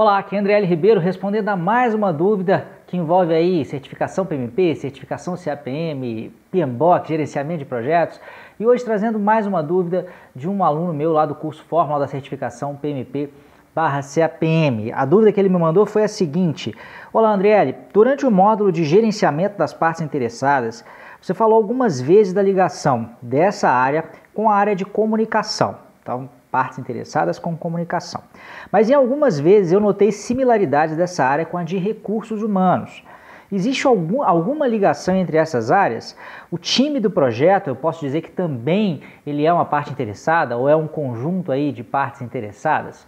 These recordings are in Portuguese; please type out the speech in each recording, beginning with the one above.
Olá, aqui é André L. Ribeiro respondendo a mais uma dúvida que envolve aí certificação PMP, certificação CAPM, PMBOK, gerenciamento de projetos. E hoje trazendo mais uma dúvida de um aluno meu lá do curso Fórmula da Certificação PMP barra CAPM. A dúvida que ele me mandou foi a seguinte: Olá, Andriele, durante o módulo de gerenciamento das partes interessadas, você falou algumas vezes da ligação dessa área com a área de comunicação. Então, partes interessadas com comunicação. Mas em algumas vezes eu notei similaridades dessa área com a de recursos humanos. Existe algum, alguma ligação entre essas áreas? O time do projeto, eu posso dizer que também ele é uma parte interessada ou é um conjunto aí de partes interessadas?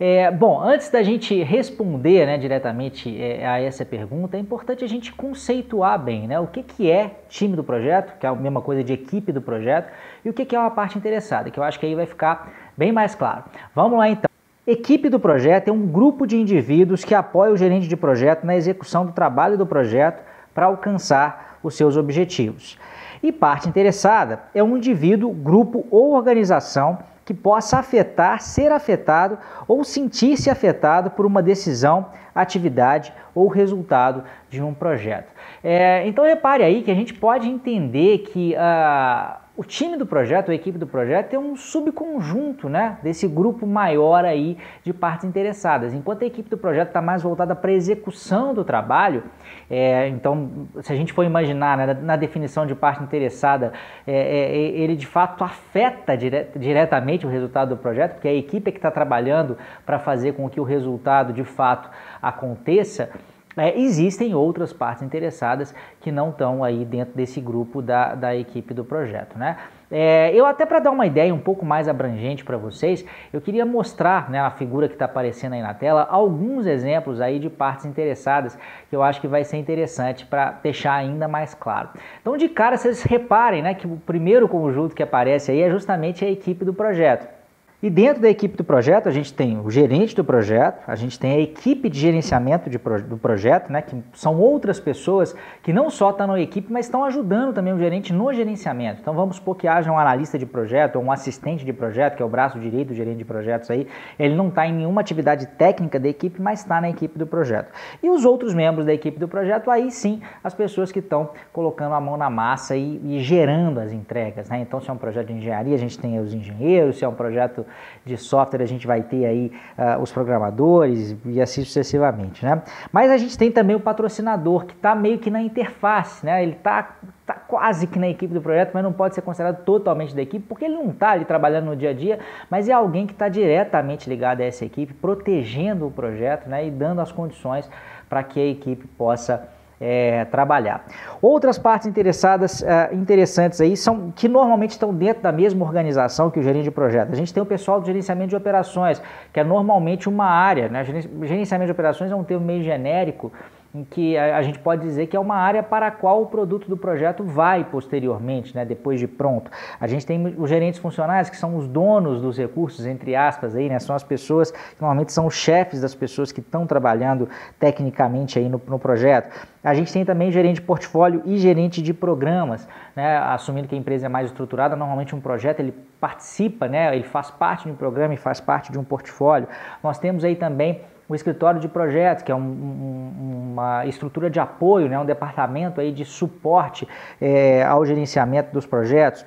É, bom, antes da gente responder né, diretamente é, a essa pergunta, é importante a gente conceituar bem né, o que, que é time do projeto, que é a mesma coisa de equipe do projeto, e o que, que é uma parte interessada, que eu acho que aí vai ficar bem mais claro. Vamos lá então. Equipe do projeto é um grupo de indivíduos que apoia o gerente de projeto na execução do trabalho do projeto para alcançar os seus objetivos. E parte interessada é um indivíduo, grupo ou organização que possa afetar, ser afetado ou sentir-se afetado por uma decisão, atividade ou resultado de um projeto. É, então repare aí que a gente pode entender que uh, o time do projeto, a equipe do projeto, é um subconjunto né, desse grupo maior aí de partes interessadas. Enquanto a equipe do projeto está mais voltada para a execução do trabalho, é, então, se a gente for imaginar né, na definição de parte interessada, é, é, ele de fato afeta dire diretamente o resultado do projeto, porque é a equipe é que está trabalhando para fazer com que o resultado de fato aconteça. É, existem outras partes interessadas que não estão aí dentro desse grupo da, da equipe do projeto, né? É, eu até para dar uma ideia um pouco mais abrangente para vocês, eu queria mostrar, né, figura que está aparecendo aí na tela, alguns exemplos aí de partes interessadas que eu acho que vai ser interessante para deixar ainda mais claro. Então de cara vocês reparem, né, que o primeiro conjunto que aparece aí é justamente a equipe do projeto. E dentro da equipe do projeto, a gente tem o gerente do projeto, a gente tem a equipe de gerenciamento de do projeto, né, que são outras pessoas que não só estão na equipe, mas estão ajudando também o gerente no gerenciamento. Então vamos supor que haja um analista de projeto ou um assistente de projeto, que é o braço direito do gerente de projetos aí, ele não está em nenhuma atividade técnica da equipe, mas está na equipe do projeto. E os outros membros da equipe do projeto, aí sim, as pessoas que estão colocando a mão na massa e, e gerando as entregas. Né? Então se é um projeto de engenharia, a gente tem os engenheiros, se é um projeto de software a gente vai ter aí uh, os programadores e assim sucessivamente, né? Mas a gente tem também o patrocinador que está meio que na interface, né? Ele está tá quase que na equipe do projeto, mas não pode ser considerado totalmente da equipe, porque ele não está ali trabalhando no dia a dia, mas é alguém que está diretamente ligado a essa equipe, protegendo o projeto né, e dando as condições para que a equipe possa é, trabalhar. Outras partes interessadas, é, interessantes aí são que normalmente estão dentro da mesma organização que o gerente de projeto. A gente tem o pessoal do gerenciamento de operações, que é normalmente uma área. Né? Gerenciamento de operações é um termo meio genérico em que a, gente pode dizer que é uma área para a qual o produto do projeto vai posteriormente, né, depois de pronto. A gente tem os gerentes funcionais, que são os donos dos recursos, entre aspas, aí, né, são as pessoas que normalmente são os chefes das pessoas que estão trabalhando tecnicamente aí no, no projeto. A gente tem também gerente de portfólio e gerente de programas, né, assumindo que a empresa é mais estruturada, normalmente um projeto ele participa, né, ele faz parte de um programa e faz parte de um portfólio. Nós temos aí também o escritório de projetos, que é um, um, uma estrutura de apoio, né, um departamento aí de suporte é, ao gerenciamento dos projetos.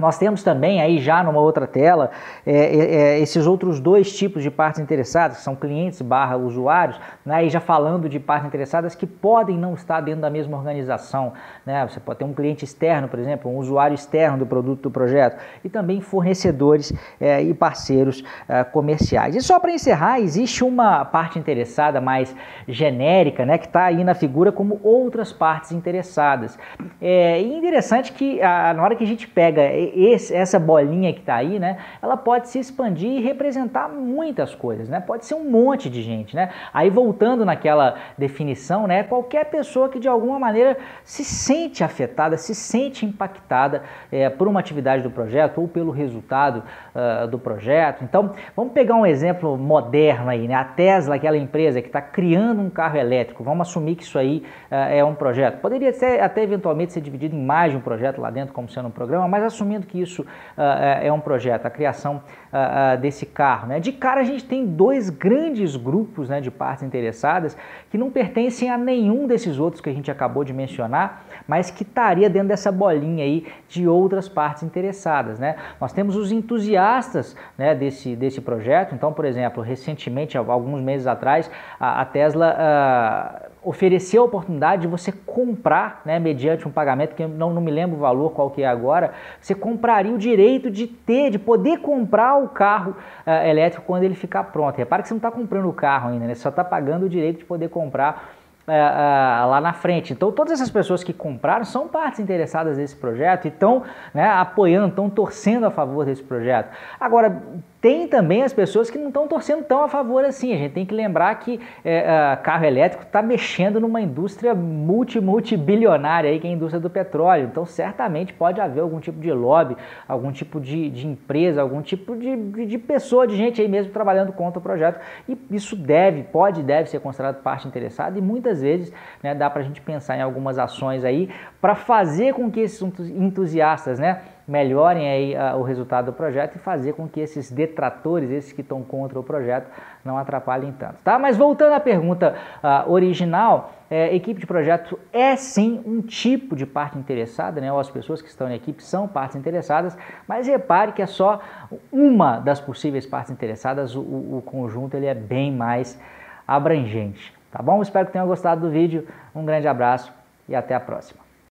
Nós temos também aí já numa outra tela é, é, é, esses outros dois tipos de partes interessadas, que são clientes barra usuários, né, e já falando de partes interessadas que podem não estar dentro da mesma organização. Né? Você pode ter um cliente externo, por exemplo, um usuário externo do produto do projeto, e também fornecedores é, e parceiros é, comerciais. E só para encerrar, existe uma parte interessada mais genérica, né, que está aí na figura como outras partes interessadas. É interessante que a, na hora que a gente pega esse, essa bolinha que está aí, né, ela pode se expandir e representar muitas coisas, né? Pode ser um monte de gente, né? Aí voltando naquela definição, né, qualquer pessoa que de alguma maneira se sente afetada, se sente impactada é, por uma atividade do projeto ou pelo resultado uh, do projeto. Então, vamos pegar um exemplo moderno aí, né? A Tesla, aquela empresa que está criando um carro elétrico, vamos assumir que isso aí uh, é um projeto. Poderia ser, até eventualmente ser dividido em mais de um projeto lá dentro, como sendo um programa, mas assumindo que isso uh, é um projeto, a criação uh, uh, desse carro. Né? De cara, a gente tem dois grandes grupos né, de partes interessadas que não pertencem a nenhum desses outros que a gente acabou de mencionar, mas que estaria dentro dessa bolinha aí de outras partes interessadas. Né? Nós temos os entusiastas né, desse, desse projeto. Então, por exemplo, recentemente, alguns meses atrás, a, a Tesla ofereceu a oportunidade de você comprar, né, mediante um pagamento que não, não me lembro o valor qual que é agora, você compraria o direito de ter, de poder comprar o carro uh, elétrico quando ele ficar pronto. Repara que você não está comprando o carro ainda, né? você só está pagando o direito de poder comprar uh, uh, lá na frente. Então, todas essas pessoas que compraram são partes interessadas nesse projeto e estão né, apoiando, estão torcendo a favor desse projeto. Agora, tem também as pessoas que não estão torcendo tão a favor assim. A gente tem que lembrar que é, carro elétrico está mexendo numa indústria multi, multibilionária aí, que é a indústria do petróleo. Então, certamente pode haver algum tipo de lobby, algum tipo de, de empresa, algum tipo de, de, de, pessoa, de gente aí mesmo trabalhando contra o projeto. E isso deve, pode deve ser considerado parte interessada. E vezes né, dá para a gente pensar em algumas ações aí para fazer com que esses entusiastas, né? melhorem aí uh, o resultado do projeto e fazer com que esses detratores, esses que estão contra o projeto, não atrapalhem tanto. Tá? Mas voltando à pergunta uh, original, é, equipe de projeto é sim um tipo de parte interessada, né? Ou as pessoas que estão na equipe são partes interessadas, mas repare que é só uma das possíveis partes interessadas, o, o conjunto ele é bem mais abrangente. Tá bom? Espero que tenham gostado do vídeo. Um grande abraço e até a próxima.